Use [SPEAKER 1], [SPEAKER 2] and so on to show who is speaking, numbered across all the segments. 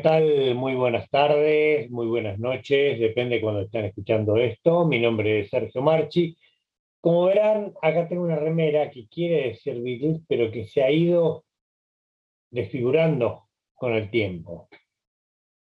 [SPEAKER 1] tal? Muy buenas tardes, muy buenas noches, depende de cuando están escuchando esto. Mi nombre es Sergio Marchi. Como verán, acá tengo una remera que quiere decir Beatles, pero que se ha ido desfigurando con el tiempo.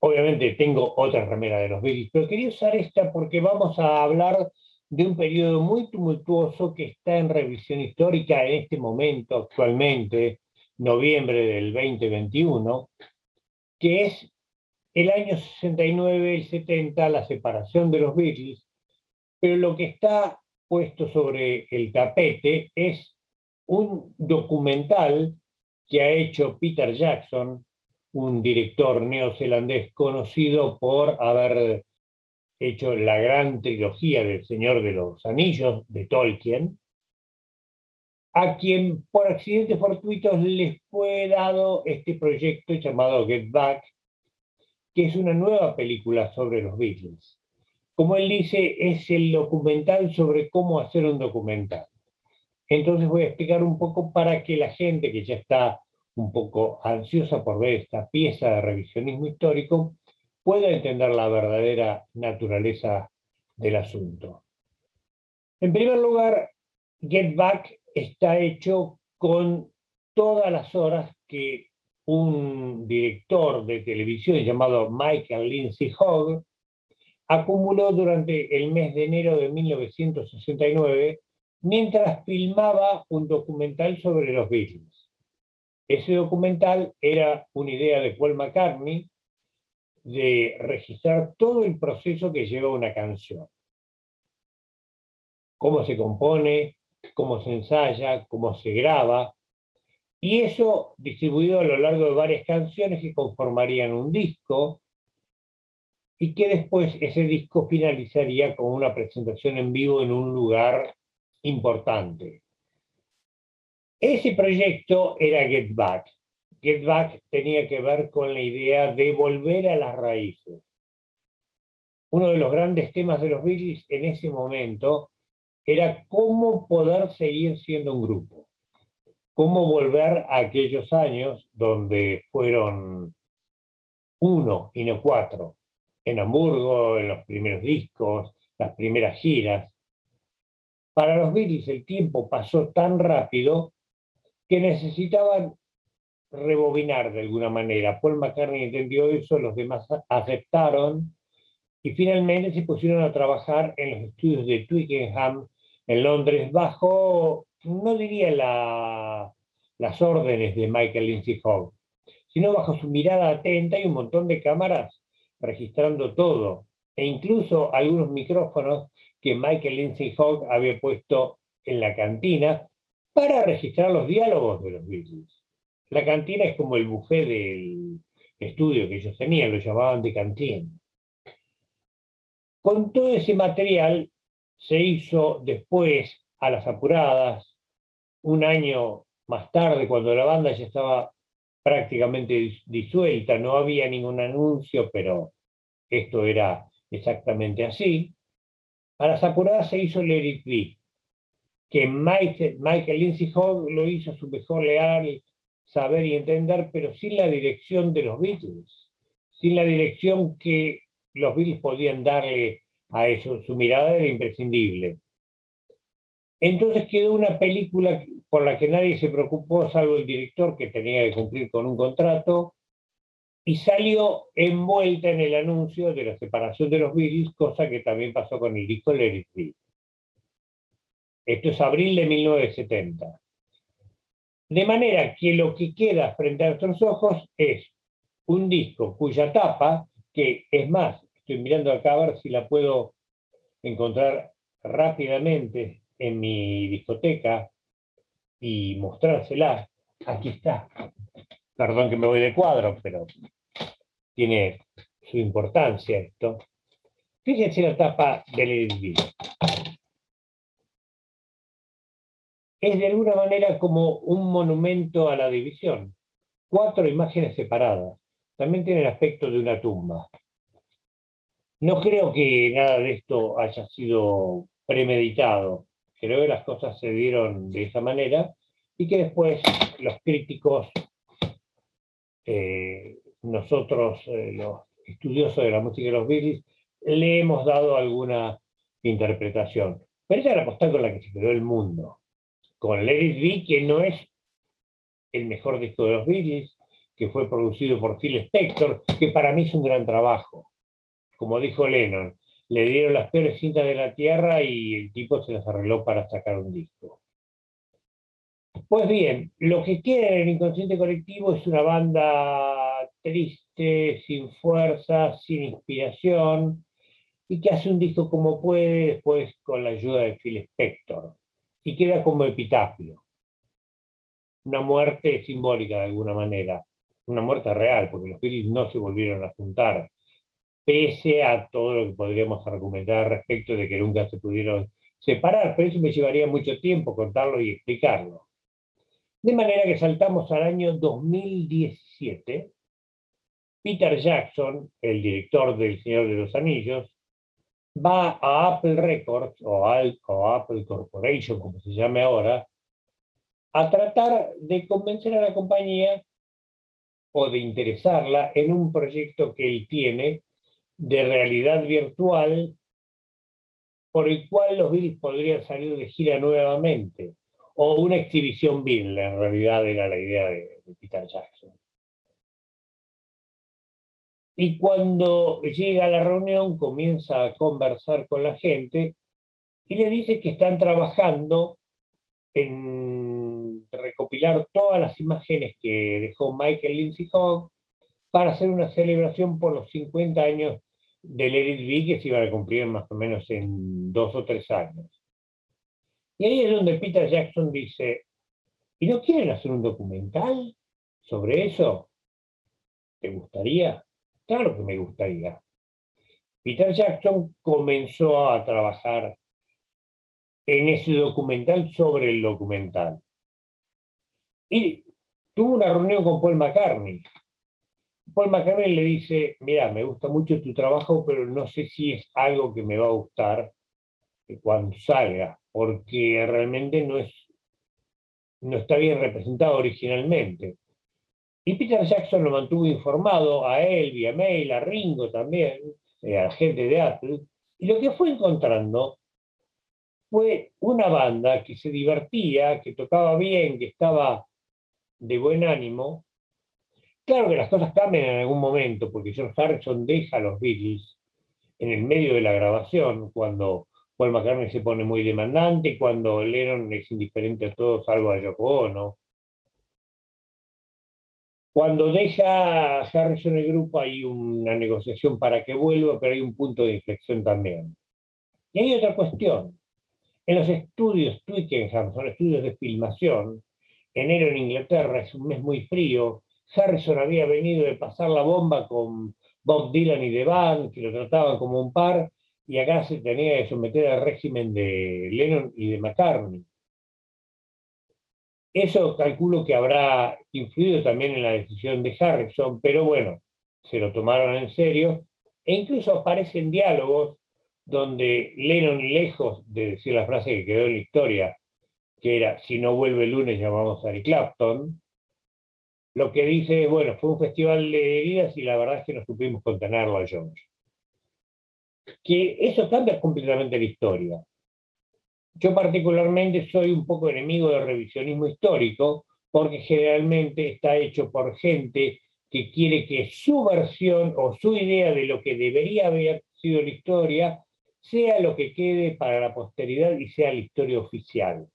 [SPEAKER 1] Obviamente tengo otra remera de los Beatles, pero quería usar esta porque vamos a hablar de un periodo muy tumultuoso que está en revisión histórica en este momento, actualmente, noviembre del 2021, que es el año 69 y 70, la separación de los Beatles, pero lo que está puesto sobre el tapete es un documental que ha hecho Peter Jackson, un director neozelandés conocido por haber hecho la gran trilogía del Señor de los Anillos de Tolkien, a quien por accidentes fortuitos les fue dado este proyecto llamado Get Back, que es una nueva película sobre los Beatles. Como él dice, es el documental sobre cómo hacer un documental. Entonces voy a explicar un poco para que la gente que ya está un poco ansiosa por ver esta pieza de revisionismo histórico pueda entender la verdadera naturaleza del asunto. En primer lugar, Get Back está hecho con todas las horas que un director de televisión llamado Michael Lindsay Hogg acumuló durante el mes de enero de 1969 mientras filmaba un documental sobre los Beatles. Ese documental era una idea de Paul McCartney de registrar todo el proceso que lleva una canción. Cómo se compone, cómo se ensaya, cómo se graba, y eso distribuido a lo largo de varias canciones que conformarían un disco, y que después ese disco finalizaría con una presentación en vivo en un lugar importante. Ese proyecto era Get Back. Get Back tenía que ver con la idea de volver a las raíces. Uno de los grandes temas de los Beatles en ese momento era cómo poder seguir siendo un grupo, cómo volver a aquellos años donde fueron uno y no cuatro, en Hamburgo, en los primeros discos, las primeras giras. Para los Beatles el tiempo pasó tan rápido que necesitaban rebobinar de alguna manera. Paul McCartney entendió eso, los demás aceptaron y finalmente se pusieron a trabajar en los estudios de Twickenham en Londres bajo, no diría las órdenes de Michael Lindsay Hogg, sino bajo su mirada atenta y un montón de cámaras registrando todo, e incluso algunos micrófonos que Michael Lindsay Hogg había puesto en la cantina para registrar los diálogos de los Beatles. La cantina es como el buffet del estudio que ellos tenían, lo llamaban de cantina. Con todo ese material se hizo después, a las apuradas, un año más tarde, cuando la banda ya estaba prácticamente disuelta, no había ningún anuncio, pero esto era exactamente así. A las apuradas se hizo el Eric que Michael, Michael Lindsay Hogg lo hizo a su mejor leal saber y entender, pero sin la dirección de los Beatles, sin la dirección que los Beatles podían darle a eso, su mirada era imprescindible. Entonces quedó una película por la que nadie se preocupó, salvo el director que tenía que cumplir con un contrato, y salió envuelta en el anuncio de la separación de los Beatles, cosa que también pasó con el disco Let It Esto es abril de 1970. De manera que lo que queda frente a nuestros ojos es un disco cuya tapa, que es más, Estoy mirando acá a ver si la puedo encontrar rápidamente en mi discoteca y mostrársela. Aquí está. Perdón que me voy de cuadro, pero tiene su importancia esto. Fíjense la tapa del video. Es de alguna manera como un monumento a la división. Cuatro imágenes separadas. También tiene el aspecto de una tumba. No creo que nada de esto haya sido premeditado. Creo que las cosas se dieron de esa manera y que después los críticos eh, nosotros, eh, los estudiosos de la música de los Beatles, le hemos dado alguna interpretación. Pero esa es la postal con la que se quedó el mundo. Con Let It que no es el mejor disco de los Beatles, que fue producido por Phil Spector, que para mí es un gran trabajo. Como dijo Lennon, le dieron las peores cintas de la tierra y el tipo se las arregló para sacar un disco. Pues bien, lo que en el inconsciente colectivo es una banda triste, sin fuerza, sin inspiración, y que hace un disco como puede después con la ayuda de Phil Spector, y queda como epitafio. Una muerte simbólica de alguna manera, una muerte real, porque los Phillies no se volvieron a juntar, pese a todo lo que podríamos argumentar respecto de que nunca se pudieron separar, pero eso me llevaría mucho tiempo contarlo y explicarlo. De manera que saltamos al año 2017. Peter Jackson, el director del Señor de los Anillos, va a Apple Records o, o Apple Corporation, como se llame ahora, a tratar de convencer a la compañía o de interesarla en un proyecto que él tiene de realidad virtual por el cual los Beatles podrían salir de gira nuevamente, o una exhibición Beatle, en realidad era la idea de, Peter Jackson. Y cuando llega a la reunión comienza a conversar con la gente y le dice que están trabajando en recopilar todas las imágenes que dejó Michael Lindsay Hogg para hacer una celebración por los 50 años del Edith que se iba a cumplir más o menos en dos o tres años. Y ahí es donde Peter Jackson dice, ¿y no quieren hacer un documental sobre eso? ¿Te gustaría? Claro que me gustaría. Peter Jackson comenzó a trabajar en ese documental sobre el documental. Y tuvo una reunión con Paul McCartney, Paul McCartney le dice, mira, me gusta mucho tu trabajo, pero no sé si es algo que me va a gustar cuando salga, porque realmente no, es, no está bien representado originalmente. Y Peter Jackson lo mantuvo informado a él, vía mail, a Ringo también, eh, a la gente de Apple, y lo que fue encontrando fue una banda que se divertía, que tocaba bien, que estaba de buen ánimo, Claro que las cosas cambian en algún momento, porque George Harrison deja a los Beatles en el medio de la grabación, cuando Paul McCartney se pone muy demandante, cuando Lennon es indiferente a todo salvo a Yoko Ono. Cuando deja Harrison el grupo hay una negociación para que vuelva, pero hay un punto de inflexión también. Y hay otra cuestión. En los estudios Twickenham, son estudios de filmación, enero en Inglaterra es un mes muy frío, Harrison había venido de pasar la bomba con Bob Dylan y The Band, que lo trataban como un par, y acá se tenía que someter al régimen de Lennon y de McCartney. Eso calculo que habrá influido también en la decisión de Harrison, pero bueno, se lo tomaron en serio, e incluso aparecen diálogos donde Lennon, lejos de decir la frase que quedó en la historia, que era, si no vuelve el lunes llamamos a Eric Clapton, lo que dice, bueno, fue un festival de heridas y la verdad es que no supimos contenerlo a Jones. Que eso cambia completamente la historia. Yo particularmente soy un poco enemigo del revisionismo histórico porque generalmente está hecho por gente que quiere que su versión o su idea de lo que debería haber sido la historia sea lo que quede para la posteridad y sea la historia oficial.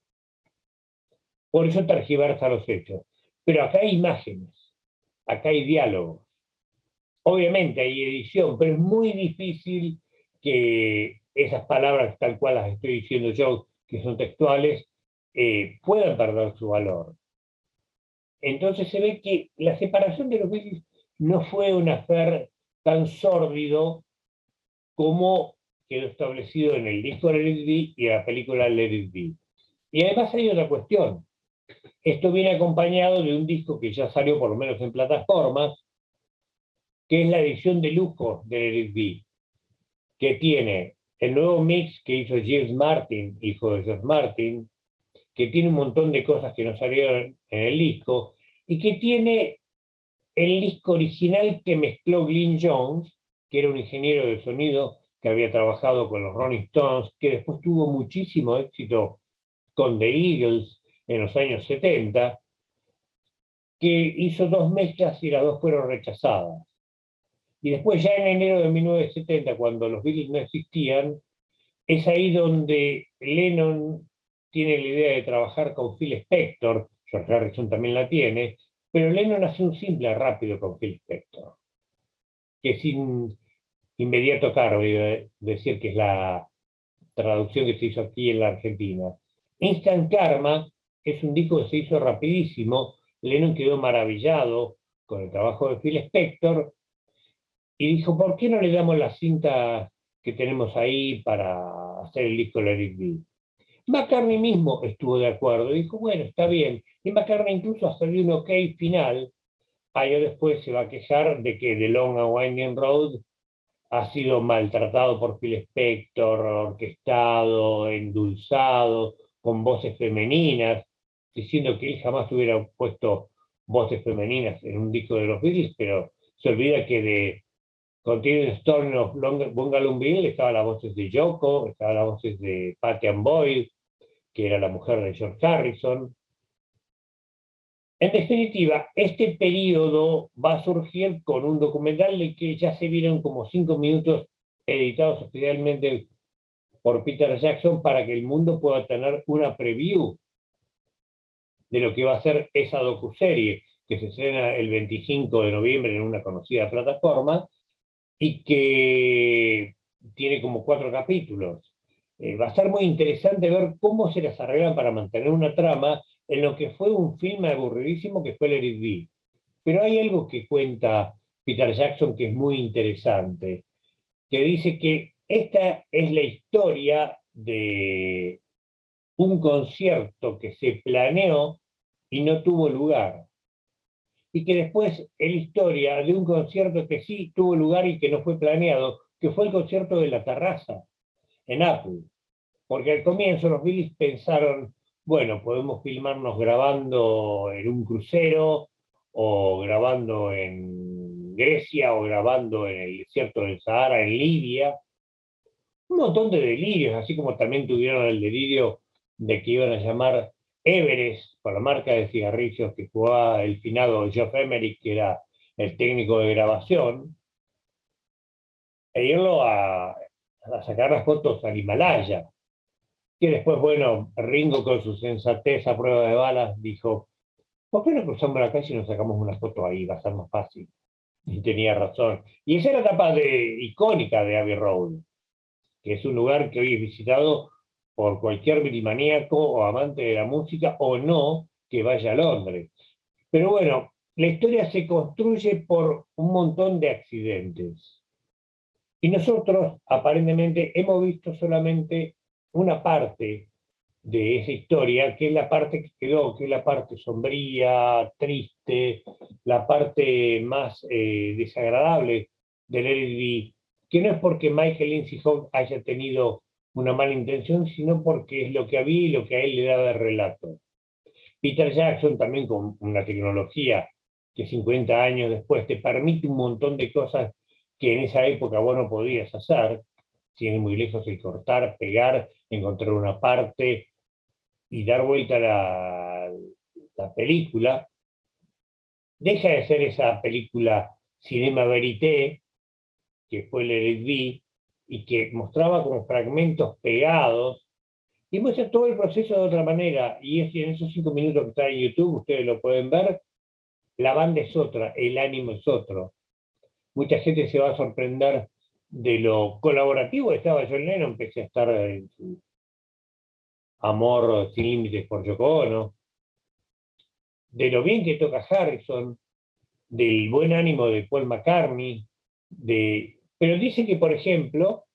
[SPEAKER 1] Por eso tergiversa los hechos. Pero acá hay imágenes, acá hay diálogos. Obviamente hay edición, pero es muy difícil que esas palabras, tal cual las estoy diciendo yo, que son textuales, eh, puedan perder su valor. Entonces se ve que la separación de los Beatles no fue un hacer tan sórdido como quedó establecido en el disco Let It Be y en la película Let It Be. Y además hay otra cuestión. Esto viene acompañado de un disco que ya salió por lo menos en plataformas, que es la edición de lujo de Eric B, que tiene el nuevo mix que hizo James Martin, hijo de George Martin, que tiene un montón de cosas que no salieron en el disco, y que tiene el disco original que mezcló Glyn Jones, que era un ingeniero de sonido que había trabajado con los Rolling Stones, que después tuvo muchísimo éxito con The Eagles en los años 70, que hizo dos mezclas y las dos fueron rechazadas. Y después ya en enero de 1970, cuando los Beatles no existían, es ahí donde Lennon tiene la idea de trabajar con Phil Spector, George Harrison también la tiene, pero Lennon hace un simple rápido con Phil Spector, que sin inmediato caro, decir que es la traducción que se hizo aquí en la Argentina. Instant Karma es un disco que se hizo rapidísimo, Lennon quedó maravillado con el trabajo de Phil Spector y dijo, ¿por qué no le damos la cinta que tenemos ahí para hacer el disco de Eric B? McCartney mismo estuvo de acuerdo, dijo, bueno, está bien. Y McCartney incluso hasta dio un ok final. Años después se va a quejar de que The Long and Winding Road ha sido maltratado por Phil Spector, orquestado, endulzado, con voces femeninas, diciendo que él jamás hubiera puesto voces femeninas en un disco de los Beatles, pero se olvida que de Continuing Story of Bungalow Bill estaban las voces de Yoko, estaban las voces de Patty Boyd, que era la mujer de George Harrison. En definitiva, este periodo va a surgir con un documental de que ya se vieron como cinco minutos editados oficialmente por Peter Jackson para que el mundo pueda tener una preview de lo que va a ser esa docuserie que se estrena el 25 de noviembre en una conocida plataforma y que tiene como cuatro capítulos. Eh, va a ser muy interesante ver cómo se las arreglan para mantener una trama en lo que fue un filme aburridísimo que fue Eric B. Pero hay algo que cuenta Peter Jackson que es muy interesante, que dice que esta es la historia de un concierto que se planeó y no tuvo lugar. Y que después es la historia de un concierto que sí tuvo lugar y que no fue planeado, que fue el concierto de la terraza en Apple. Porque al comienzo los Billys pensaron, bueno, podemos filmarnos grabando en un crucero o grabando en Grecia o grabando en el desierto del Sahara, en Libia. Un montón de delirios, así como también tuvieron el delirio de que iban a llamar Everest, por la marca de cigarrillos que jugaba el finado Geoff Emerick, que era el técnico de grabación, e irlo a, a sacar las fotos al Himalaya. Que después, bueno, Ringo con su sensatez a prueba de balas dijo, ¿por qué no cruzamos la calle y nos sacamos una foto ahí? Va a ser más fácil. Y tenía razón. Y esa era la etapa de, icónica de Abbey Road, que es un lugar que hoy es visitado por cualquier minimaníaco o amante de la música o no que vaya a Londres. Pero bueno, la historia se construye por un montón de accidentes. Y nosotros, aparentemente, hemos visto solamente una parte de esa historia, que es la parte que quedó, que es la parte sombría, triste, la parte más eh, desagradable del LD, que no es porque Michael Lindsay haya tenido una mala intención, sino porque es lo que había y lo que a él le da de relato. Peter Jackson, también con una tecnología que 50 años después te permite un montón de cosas que en esa época vos no podías hacer, tiene muy lejos el cortar, pegar, encontrar una parte y dar vuelta la, la película, deja de ser esa película Cinema Verité, que fue el LV, y que mostraba como fragmentos pegados, y muestra todo el proceso de otra manera, y en esos cinco minutos que está en YouTube, ustedes lo pueden ver, la banda es otra, el ánimo es otro. Mucha gente se va a sorprender de lo colaborativo que estaba John Lennon, empecé a estar en su amor sin límites por Yoko Ono, de lo bien que toca Harrison, del buen ánimo de Paul McCartney, de... pero dice que, por ejemplo,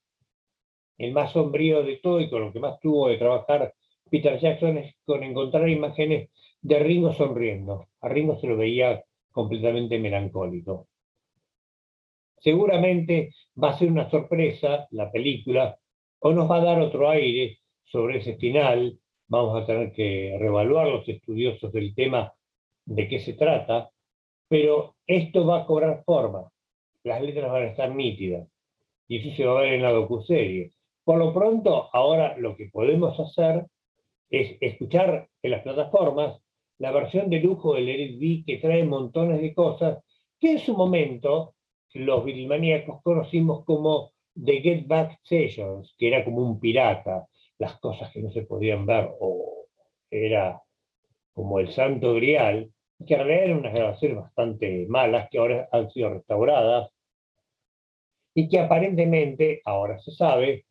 [SPEAKER 1] el más sombrío de todo y con lo que más tuvo de trabajar Peter Jackson es con encontrar imágenes de Ringo sonriendo. A Ringo se lo veía completamente melancólico. Seguramente va a ser una sorpresa la película o nos va a dar otro aire sobre ese final. Vamos a tener que reevaluar los estudiosos del tema de qué se trata. pero esto va a cobrar forma. Las letras van a estar nítidas. Y eso se va a ver en la docuserie. Por lo pronto, ahora lo que podemos hacer es escuchar en las plataformas la versión de lujo del Eric B que trae montones de cosas que en su momento los Beatlemaníacos conocimos como The Get Back Sessions, que era como un pirata, las cosas que no se podían ver, o era como el Santo Grial, que en realidad eran unas grabaciones bastante malas, que ahora han sido restauradas, y que aparentemente, ahora se sabe,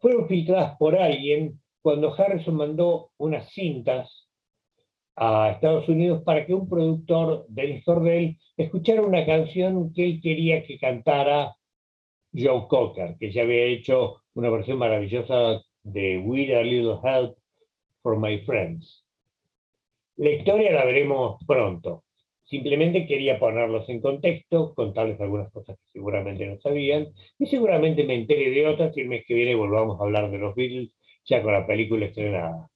[SPEAKER 1] fueron filtradas por alguien cuando Harrison mandó unas cintas a Estados Unidos para que un productor, Dennis Cordell, escuchara una canción que él quería que cantara Joe Cocker, que ya había hecho una versión maravillosa de We a Little Help for My Friends. La historia la veremos pronto. Simplemente quería ponerlos en contexto, contarles algunas cosas que seguramente no sabían, y seguramente me entere de otras y el mes que viene volvamos a hablar de los Beatles ya con la película estrenada.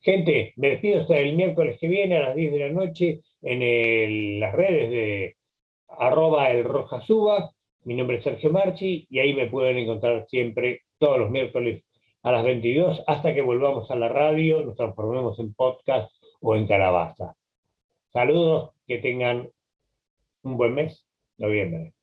[SPEAKER 1] Gente, me despido hasta el miércoles que viene a las 10 de la noche en las redes de arroba el Rojasuba. Mi nombre es Sergio Marchi y ahí me pueden encontrar siempre todos los miércoles a las 22 hasta que volvamos a la radio, nos transformemos en podcast o en calabaza. Saludos, que tengan un buen mes, noviembre.